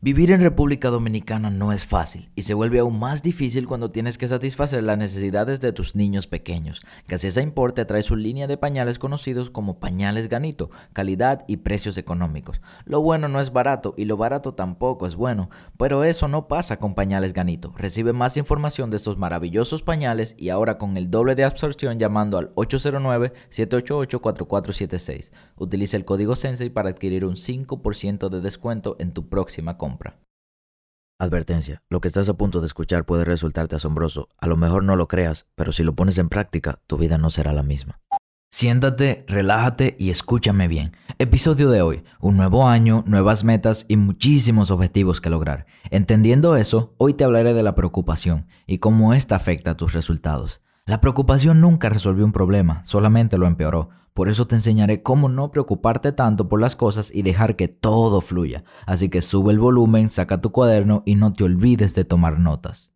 Vivir en República Dominicana no es fácil y se vuelve aún más difícil cuando tienes que satisfacer las necesidades de tus niños pequeños. Gasesa Importe trae su línea de pañales conocidos como pañales Ganito, calidad y precios económicos. Lo bueno no es barato y lo barato tampoco es bueno, pero eso no pasa con pañales Ganito. Recibe más información de estos maravillosos pañales y ahora con el doble de absorción llamando al 809-788-4476. Utiliza el código Sensei para adquirir un 5% de descuento en tu próxima compra. Advertencia, lo que estás a punto de escuchar puede resultarte asombroso. A lo mejor no lo creas, pero si lo pones en práctica, tu vida no será la misma. Siéntate, relájate y escúchame bien. Episodio de hoy, un nuevo año, nuevas metas y muchísimos objetivos que lograr. Entendiendo eso, hoy te hablaré de la preocupación y cómo esta afecta a tus resultados. La preocupación nunca resolvió un problema, solamente lo empeoró. Por eso te enseñaré cómo no preocuparte tanto por las cosas y dejar que todo fluya. Así que sube el volumen, saca tu cuaderno y no te olvides de tomar notas.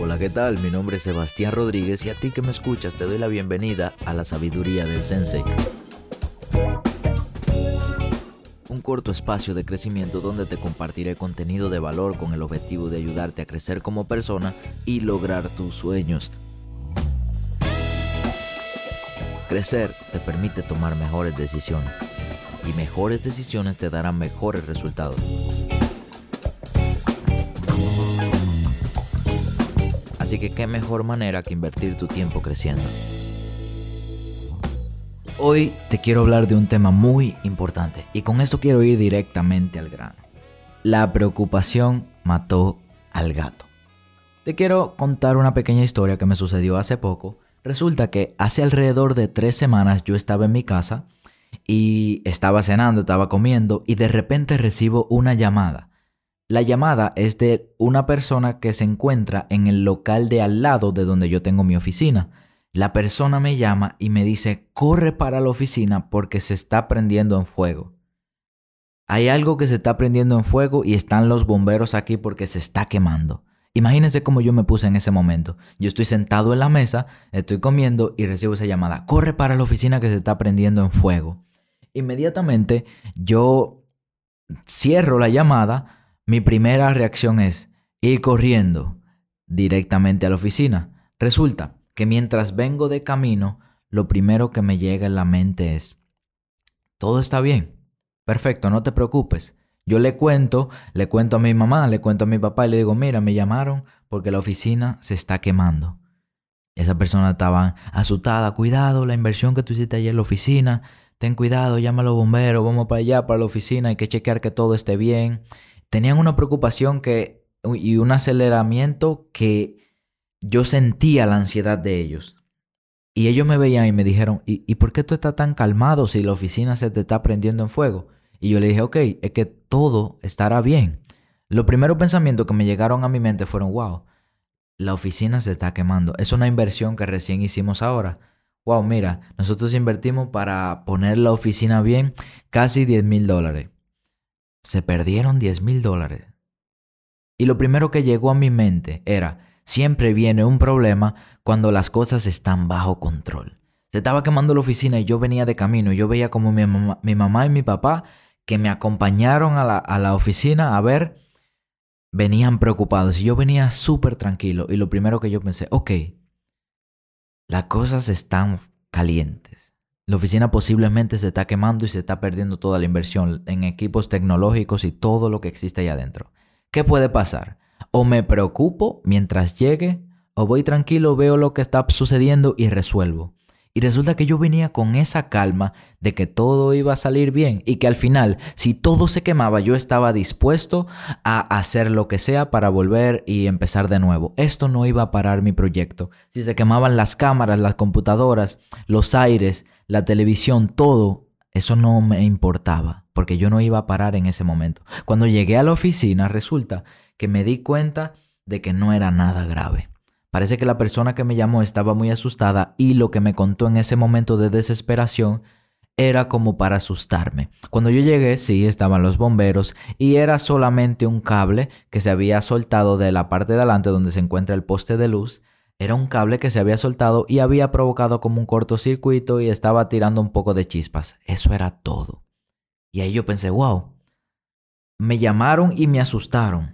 Hola, ¿qué tal? Mi nombre es Sebastián Rodríguez y a ti que me escuchas te doy la bienvenida a la sabiduría del Sensei corto espacio de crecimiento donde te compartiré contenido de valor con el objetivo de ayudarte a crecer como persona y lograr tus sueños. Crecer te permite tomar mejores decisiones y mejores decisiones te darán mejores resultados. Así que qué mejor manera que invertir tu tiempo creciendo. Hoy te quiero hablar de un tema muy importante y con esto quiero ir directamente al grano. La preocupación mató al gato. Te quiero contar una pequeña historia que me sucedió hace poco. Resulta que hace alrededor de tres semanas yo estaba en mi casa y estaba cenando, estaba comiendo y de repente recibo una llamada. La llamada es de una persona que se encuentra en el local de al lado de donde yo tengo mi oficina. La persona me llama y me dice, corre para la oficina porque se está prendiendo en fuego. Hay algo que se está prendiendo en fuego y están los bomberos aquí porque se está quemando. Imagínense cómo yo me puse en ese momento. Yo estoy sentado en la mesa, estoy comiendo y recibo esa llamada. Corre para la oficina que se está prendiendo en fuego. Inmediatamente yo cierro la llamada. Mi primera reacción es ir corriendo directamente a la oficina. Resulta que mientras vengo de camino, lo primero que me llega en la mente es, todo está bien, perfecto, no te preocupes. Yo le cuento, le cuento a mi mamá, le cuento a mi papá y le digo, mira, me llamaron porque la oficina se está quemando. Esa persona estaba asustada, cuidado, la inversión que tú hiciste ayer en la oficina, ten cuidado, llama a los bomberos, vamos para allá, para la oficina, hay que chequear que todo esté bien. Tenían una preocupación que, y un aceleramiento que yo sentía la ansiedad de ellos. Y ellos me veían y me dijeron, ¿y, por qué tú estás tan calmado si la oficina se te está prendiendo en fuego? Y yo le dije, ok, es que todo estará bien. Los primeros pensamientos que me llegaron a mi mente fueron, wow, la oficina se está quemando. Es una inversión que recién hicimos ahora. Wow, mira, nosotros invertimos para poner la oficina bien casi 10 mil dólares. Se perdieron 10 mil dólares. Y lo primero que llegó a mi mente era, Siempre viene un problema cuando las cosas están bajo control. Se estaba quemando la oficina y yo venía de camino. Yo veía como mi mamá, y mi papá, que me acompañaron a la, a la oficina a ver, venían preocupados. Y yo venía súper tranquilo. Y lo primero que yo pensé, ok, las cosas están calientes. La oficina posiblemente se está quemando y se está perdiendo toda la inversión en equipos tecnológicos y todo lo que existe ahí adentro. ¿Qué puede pasar? O me preocupo mientras llegue, o voy tranquilo, veo lo que está sucediendo y resuelvo. Y resulta que yo venía con esa calma de que todo iba a salir bien y que al final, si todo se quemaba, yo estaba dispuesto a hacer lo que sea para volver y empezar de nuevo. Esto no iba a parar mi proyecto. Si se quemaban las cámaras, las computadoras, los aires, la televisión, todo, eso no me importaba, porque yo no iba a parar en ese momento. Cuando llegué a la oficina, resulta que me di cuenta de que no era nada grave. Parece que la persona que me llamó estaba muy asustada y lo que me contó en ese momento de desesperación era como para asustarme. Cuando yo llegué, sí, estaban los bomberos y era solamente un cable que se había soltado de la parte de adelante donde se encuentra el poste de luz era un cable que se había soltado y había provocado como un cortocircuito y estaba tirando un poco de chispas. Eso era todo. Y ahí yo pensé, wow, me llamaron y me asustaron.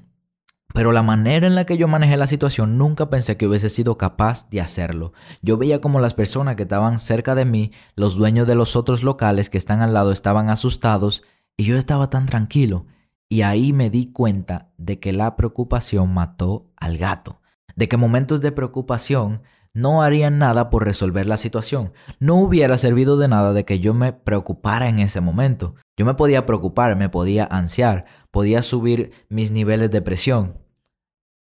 Pero la manera en la que yo manejé la situación nunca pensé que hubiese sido capaz de hacerlo. Yo veía como las personas que estaban cerca de mí, los dueños de los otros locales que están al lado, estaban asustados y yo estaba tan tranquilo. Y ahí me di cuenta de que la preocupación mató al gato. De que momentos de preocupación no harían nada por resolver la situación. No hubiera servido de nada de que yo me preocupara en ese momento. Yo me podía preocupar, me podía ansiar, podía subir mis niveles de presión.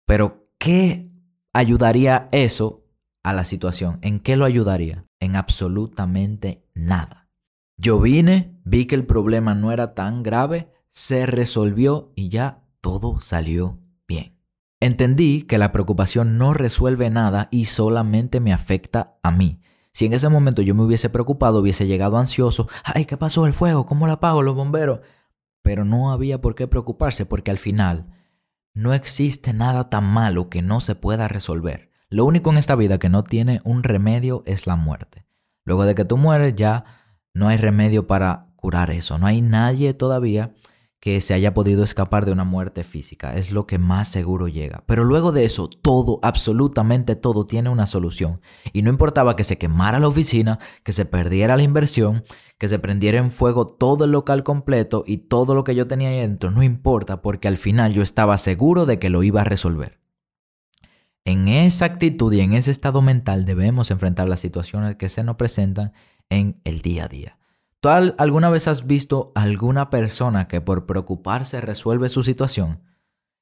Pero, ¿qué ayudaría eso a la situación? ¿En qué lo ayudaría? En absolutamente nada. Yo vine, vi que el problema no era tan grave, se resolvió y ya todo salió bien. Entendí que la preocupación no resuelve nada y solamente me afecta a mí. Si en ese momento yo me hubiese preocupado, hubiese llegado ansioso, ay, ¿qué pasó el fuego? ¿Cómo lo apago los bomberos? Pero no había por qué preocuparse porque al final no existe nada tan malo que no se pueda resolver. Lo único en esta vida que no tiene un remedio es la muerte. Luego de que tú mueres ya no hay remedio para curar eso. No hay nadie todavía que se haya podido escapar de una muerte física. Es lo que más seguro llega. Pero luego de eso, todo, absolutamente todo tiene una solución. Y no importaba que se quemara la oficina, que se perdiera la inversión, que se prendiera en fuego todo el local completo y todo lo que yo tenía ahí dentro, no importa, porque al final yo estaba seguro de que lo iba a resolver. En esa actitud y en ese estado mental debemos enfrentar las situaciones que se nos presentan en el día a día. ¿Tú alguna vez has visto alguna persona que por preocuparse resuelve su situación?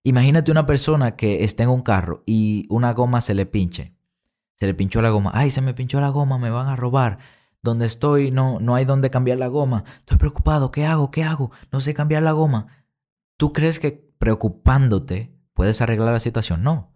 Imagínate una persona que está en un carro y una goma se le pinche. Se le pinchó la goma. Ay, se me pinchó la goma, me van a robar. Donde estoy no, no hay donde cambiar la goma. Estoy preocupado. ¿Qué hago? ¿Qué hago? No sé cambiar la goma. ¿Tú crees que preocupándote puedes arreglar la situación? No.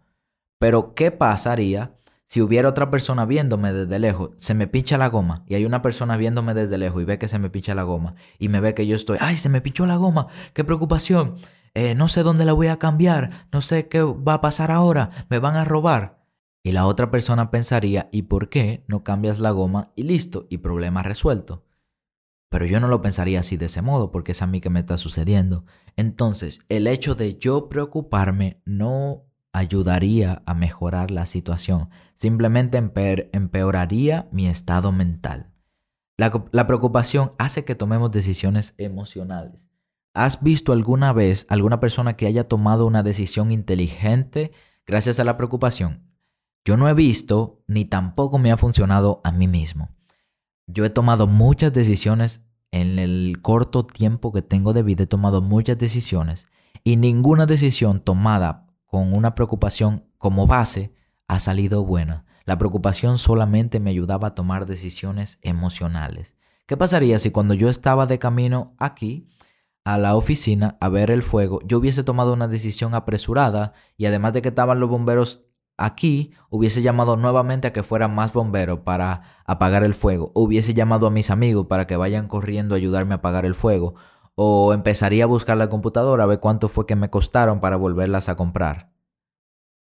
Pero ¿qué pasaría si hubiera otra persona viéndome desde lejos, se me pincha la goma. Y hay una persona viéndome desde lejos y ve que se me pincha la goma. Y me ve que yo estoy, ay, se me pinchó la goma, qué preocupación, eh, no sé dónde la voy a cambiar, no sé qué va a pasar ahora, me van a robar. Y la otra persona pensaría, ¿y por qué no cambias la goma y listo, y problema resuelto? Pero yo no lo pensaría así de ese modo, porque es a mí que me está sucediendo. Entonces, el hecho de yo preocuparme no ayudaría a mejorar la situación, simplemente empeoraría mi estado mental. La, preocupación hace que tomemos decisiones emocionales. ¿Has visto alguna vez alguna persona que haya tomado una decisión inteligente gracias a la preocupación? Yo no he visto ni tampoco me ha funcionado a mí mismo. Yo he tomado muchas decisiones en el corto tiempo que tengo de vida, he tomado muchas decisiones y ninguna decisión tomada con una preocupación como base ha salido buena. La preocupación solamente me ayudaba a tomar decisiones emocionales. ¿Qué pasaría si cuando yo estaba de camino aquí a la oficina a ver el fuego, yo hubiese tomado una decisión apresurada y además de que estaban los bomberos aquí, hubiese llamado nuevamente a que fueran más bomberos para apagar el fuego, hubiese llamado a mis amigos para que vayan corriendo a ayudarme a apagar el fuego, o empezaría a buscar la computadora a ver cuánto fue que me costaron para volverlas a comprar.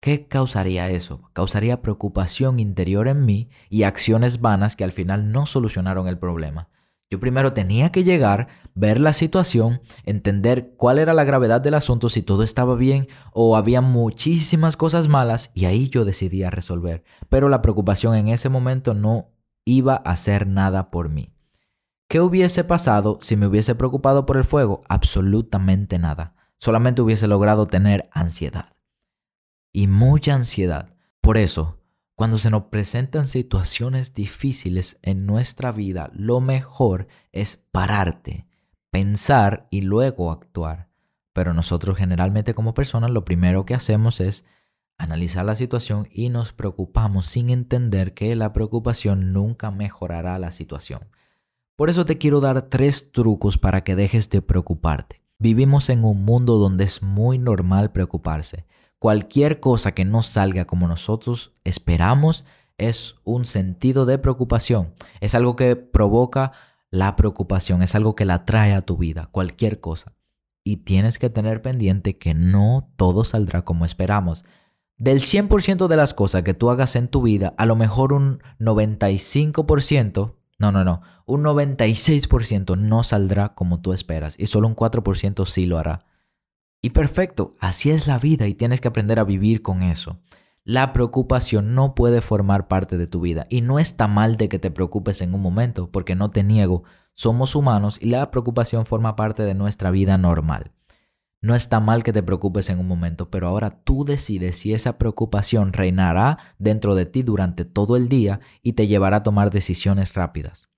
¿Qué causaría eso? Causaría preocupación interior en mí y acciones vanas que al final no solucionaron el problema. Yo primero tenía que llegar, ver la situación, entender cuál era la gravedad del asunto, si todo estaba bien o había muchísimas cosas malas y ahí yo decidía resolver. Pero la preocupación en ese momento no iba a hacer nada por mí. ¿Qué hubiese pasado si me hubiese preocupado por el fuego? Absolutamente nada. Solamente hubiese logrado tener ansiedad. Y mucha ansiedad. Por eso, cuando se nos presentan situaciones difíciles en nuestra vida, lo mejor es pararte, pensar y luego actuar. Pero nosotros generalmente como personas lo primero que hacemos es analizar la situación y nos preocupamos sin entender que la preocupación nunca mejorará la situación. Por eso te quiero dar tres trucos para que dejes de preocuparte. Vivimos en un mundo donde es muy normal preocuparse. Cualquier cosa que no salga como nosotros esperamos es un sentido de preocupación. Es algo que provoca la preocupación, es algo que la trae a tu vida, cualquier cosa. Y tienes que tener pendiente que no todo saldrá como esperamos. Del 100% de las cosas que tú hagas en tu vida, a lo mejor un 95%, no, no, no, un 96% no saldrá como tú esperas y solo un 4% sí lo hará. Y perfecto, así es la vida y tienes que aprender a vivir con eso. La preocupación no puede formar parte de tu vida y no está mal de que te preocupes en un momento, porque no te niego, somos humanos y la preocupación forma parte de nuestra vida normal. No está mal que te preocupes en un momento, pero ahora tú decides si esa preocupación reinará dentro de ti durante todo el día y te llevará a tomar decisiones rápidas.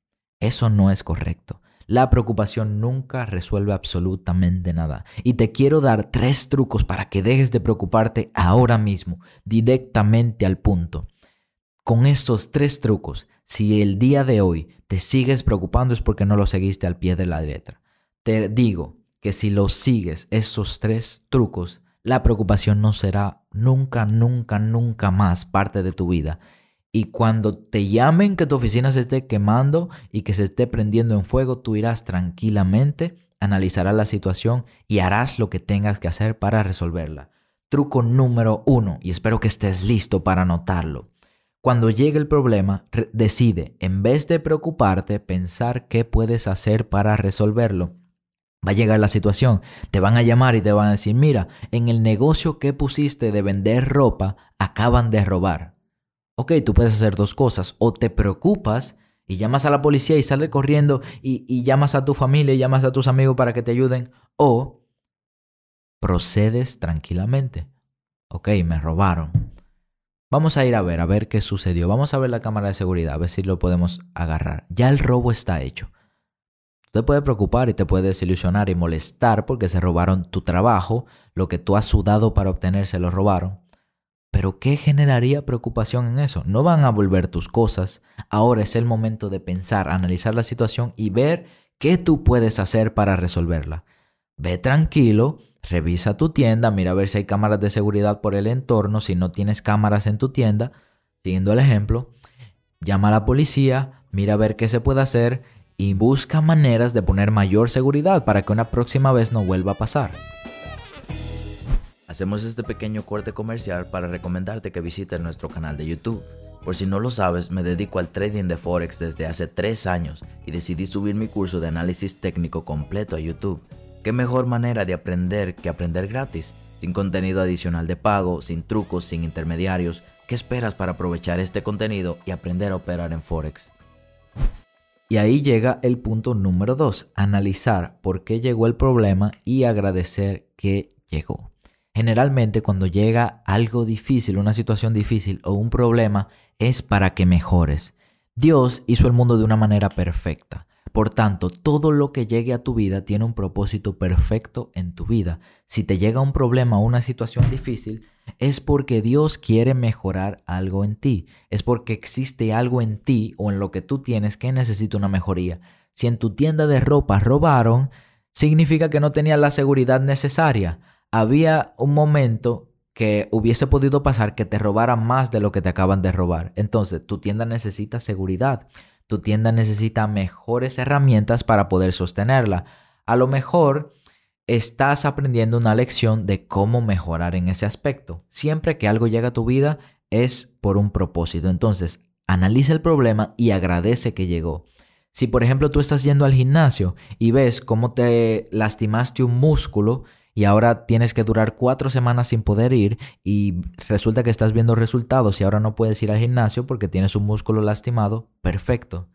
Eso no es correcto. La preocupación nunca resuelve absolutamente nada. Y te quiero dar tres trucos para que dejes de preocuparte ahora mismo, directamente al punto. Con estos tres trucos, si el día de hoy te sigues preocupando es porque no lo seguiste al pie de la letra. Te digo, que si lo sigues, esos tres trucos, la preocupación no será nunca, nunca, nunca más parte de tu vida. Y cuando te llamen que tu oficina se esté quemando y que se esté prendiendo en fuego, tú irás tranquilamente, analizarás la situación y harás lo que tengas que hacer para resolverla. Truco número uno, y espero que estés listo para anotarlo. Cuando llegue el problema, decide, en vez de preocuparte, pensar qué puedes hacer para resolverlo va a llegar la situación, te van a llamar y te van a decir, mira, en el negocio que pusiste de vender ropa, acaban de robar. Ok, tú puedes hacer dos cosas, o te preocupas y llamas a la policía y sales corriendo y, llamas a tu familia y llamas a tus amigos para que te ayuden, o procedes tranquilamente. Ok, me robaron. Vamos a ir a ver, a ver qué sucedió. Vamos a ver la cámara de seguridad, a ver si lo podemos agarrar. Ya el robo está hecho. Te puede preocupar y te puede desilusionar y molestar porque se robaron tu trabajo, lo que tú has sudado para obtener se lo robaron. Pero ¿qué generaría preocupación en eso? No van a volver tus cosas. Ahora es el momento de pensar, analizar la situación y ver qué tú puedes hacer para resolverla. Ve tranquilo, revisa tu tienda, mira a ver si hay cámaras de seguridad por el entorno, si no tienes cámaras en tu tienda, siguiendo el ejemplo, llama a la policía, mira a ver qué se puede hacer y busca maneras de poner mayor seguridad para que una próxima vez no vuelva a pasar. Hacemos este pequeño corte comercial para recomendarte que visites nuestro canal de YouTube. Por si no lo sabes, me dedico al trading de Forex desde hace 3 años y decidí subir mi curso de análisis técnico completo a YouTube. ¿Qué mejor manera de aprender que aprender gratis? Sin contenido adicional de pago, sin trucos, sin intermediarios. ¿Qué esperas para aprovechar este contenido y aprender a operar en Forex? Y ahí llega el punto número dos, analizar por qué llegó el problema y agradecer que llegó. Generalmente cuando llega algo difícil, una situación difícil o un problema, es para que mejores. Dios hizo el mundo de una manera perfecta. Por tanto, todo lo que llegue a tu vida tiene un propósito perfecto en tu vida. Si te llega un problema o una situación difícil, es porque Dios quiere mejorar algo en ti. Es porque existe algo en ti o en lo que tú tienes que necesita una mejoría. Si en tu tienda de ropa robaron, significa que no tenías la seguridad necesaria. Había un momento que hubiese podido pasar que te robaran más de lo que te acaban de robar. Entonces, tu tienda necesita seguridad tu tienda necesita mejores herramientas para poder sostenerla. A lo mejor estás aprendiendo una lección de cómo mejorar en ese aspecto. Siempre que algo llega a tu vida es por un propósito. Entonces, analiza el problema y agradece que llegó. Si por ejemplo tú estás yendo al gimnasio y ves cómo te lastimaste un músculo, y ahora tienes que durar cuatro semanas sin poder ir y resulta que estás viendo resultados y ahora no puedes ir al gimnasio porque tienes un músculo lastimado, perfecto.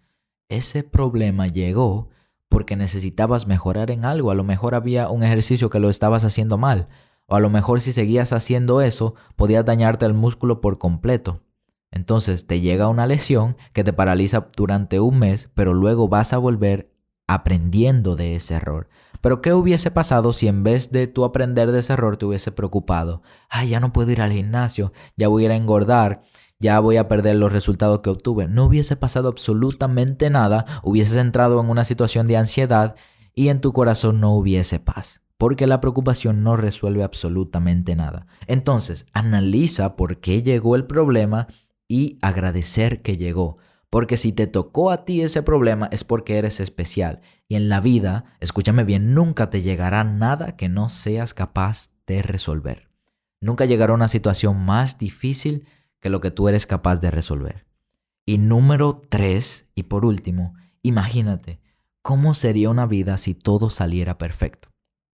Ese problema llegó porque necesitabas mejorar en algo. A lo mejor había un ejercicio que lo estabas haciendo mal. O a lo mejor si seguías haciendo eso, podías dañarte el músculo por completo. Entonces te llega una lesión que te paraliza durante un mes, pero luego vas a volver aprendiendo de ese error. Pero ¿qué hubiese pasado si en vez de tú aprender de ese error te hubiese preocupado? Ay, ya no puedo ir al gimnasio, ya voy a ir a engordar, ya voy a perder los resultados que obtuve. No hubiese pasado absolutamente nada, hubieses entrado en una situación de ansiedad y en tu corazón no hubiese paz. Porque la preocupación no resuelve absolutamente nada. Entonces, analiza por qué llegó el problema y agradecer que llegó. Porque si te tocó a ti ese problema es porque eres especial. Y en la vida, escúchame bien, nunca te llegará nada que no seas capaz de resolver. Nunca llegará una situación más difícil que lo que tú eres capaz de resolver. Y número tres, y por último, imagínate, ¿cómo sería una vida si todo saliera perfecto?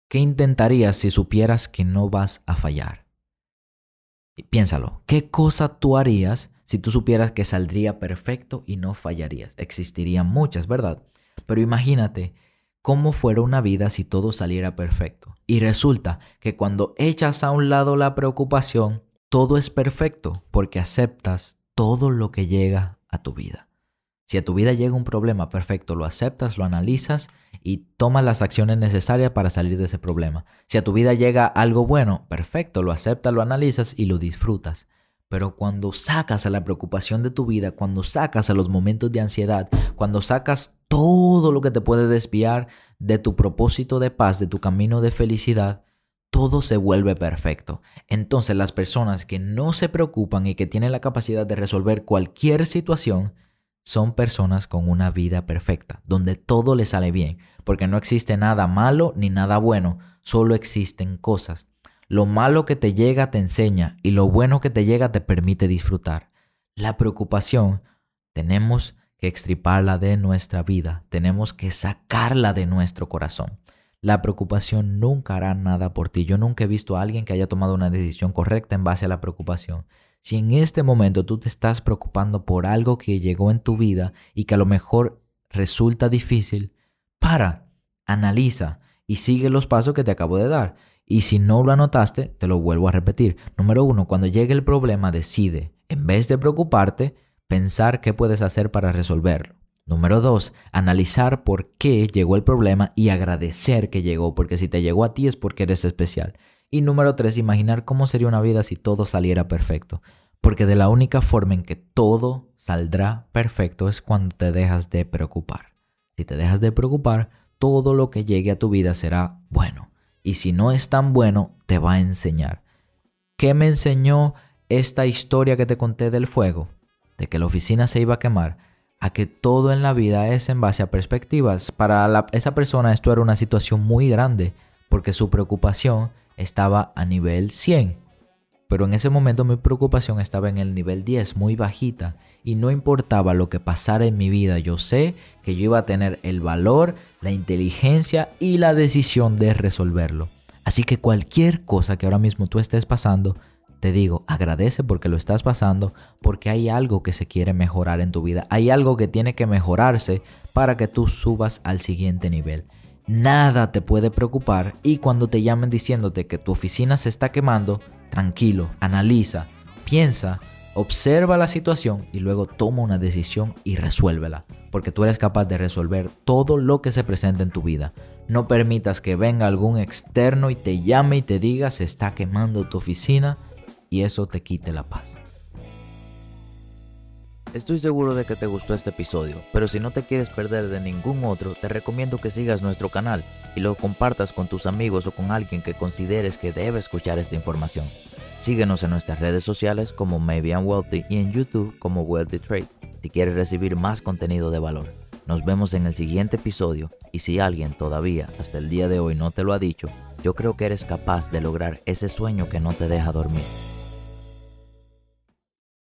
¿Qué intentarías si supieras que no vas a fallar? piénsalo, ¿qué cosa tú harías si tú supieras que saldría perfecto y no fallarías? Existirían muchas, ¿verdad? Pero imagínate cómo fuera una vida si todo saliera perfecto. Y resulta que cuando echas a un lado la preocupación, todo es perfecto porque aceptas todo lo que llega a tu vida. Si a tu vida llega un problema, perfecto, lo aceptas, lo analizas y tomas las acciones necesarias para salir de ese problema. Si a tu vida llega algo bueno, perfecto, lo aceptas, lo analizas y lo disfrutas. Pero cuando sacas a la preocupación de tu vida, cuando sacas a los momentos de ansiedad, cuando sacas todo lo que te puede desviar de tu propósito de paz, de tu camino de felicidad, todo se vuelve perfecto. Entonces las personas que no se preocupan y que tienen la capacidad de resolver cualquier situación, son personas con una vida perfecta, donde todo les sale bien, porque no existe nada malo ni nada bueno, solo existen cosas. Lo malo que te llega te enseña y lo bueno que te llega te permite disfrutar. La preocupación tenemos que extriparla de nuestra vida, tenemos que sacarla de nuestro corazón. La preocupación nunca hará nada por ti. Yo nunca he visto a alguien que haya tomado una decisión correcta en base a la preocupación. Si en este momento tú te estás preocupando por algo que llegó en tu vida y que a lo mejor resulta difícil, para, analiza y sigue los pasos que te acabo de dar. Y si no lo anotaste, te lo vuelvo a repetir. Número uno, cuando llegue el problema, decide, en vez de preocuparte, pensar qué puedes hacer para resolverlo. Número dos, analizar por qué llegó el problema y agradecer que llegó, porque si te llegó a ti es porque eres especial. Y número tres, imaginar cómo sería una vida si todo saliera perfecto. Porque de la única forma en que todo saldrá perfecto es cuando te dejas de preocupar. Si te dejas de preocupar, todo lo que llegue a tu vida será bueno. Y si no es tan bueno, te va a enseñar. ¿Qué me enseñó esta historia que te conté del fuego? De que la oficina se iba a quemar. A que todo en la vida es en base a perspectivas. Para esa persona esto era una situación muy grande. Porque su preocupación estaba a nivel 100. Pero en ese momento mi preocupación estaba en el nivel 10, muy bajita. Y no importaba lo que pasara en mi vida, yo sé que yo iba a tener el valor, la inteligencia y la decisión de resolverlo. Así que cualquier cosa que ahora mismo tú estés pasando, te digo, agradece porque lo estás pasando, porque hay algo que se quiere mejorar en tu vida, hay algo que tiene que mejorarse para que tú subas al siguiente nivel nada te puede preocupar y cuando te llamen diciéndote que tu oficina se está quemando, tranquilo, analiza, piensa, observa la situación y luego toma una decisión y resuélvela, porque tú eres capaz de resolver todo lo que se presenta en tu vida. No permitas que venga algún externo y te llame y te diga se está quemando tu oficina y eso te quite la paz. Estoy seguro de que te gustó este episodio, pero si no te quieres perder de ningún otro, te recomiendo que sigas nuestro canal y lo compartas con tus amigos o con alguien que consideres que debe escuchar esta información. Síguenos en nuestras redes sociales como Maybe I'm Wealthy y en YouTube como Wealthy Trade si quieres recibir más contenido de valor. Nos vemos en el siguiente episodio y si alguien todavía hasta el día de hoy no te lo ha dicho, yo creo que eres capaz de lograr ese sueño que no te deja dormir.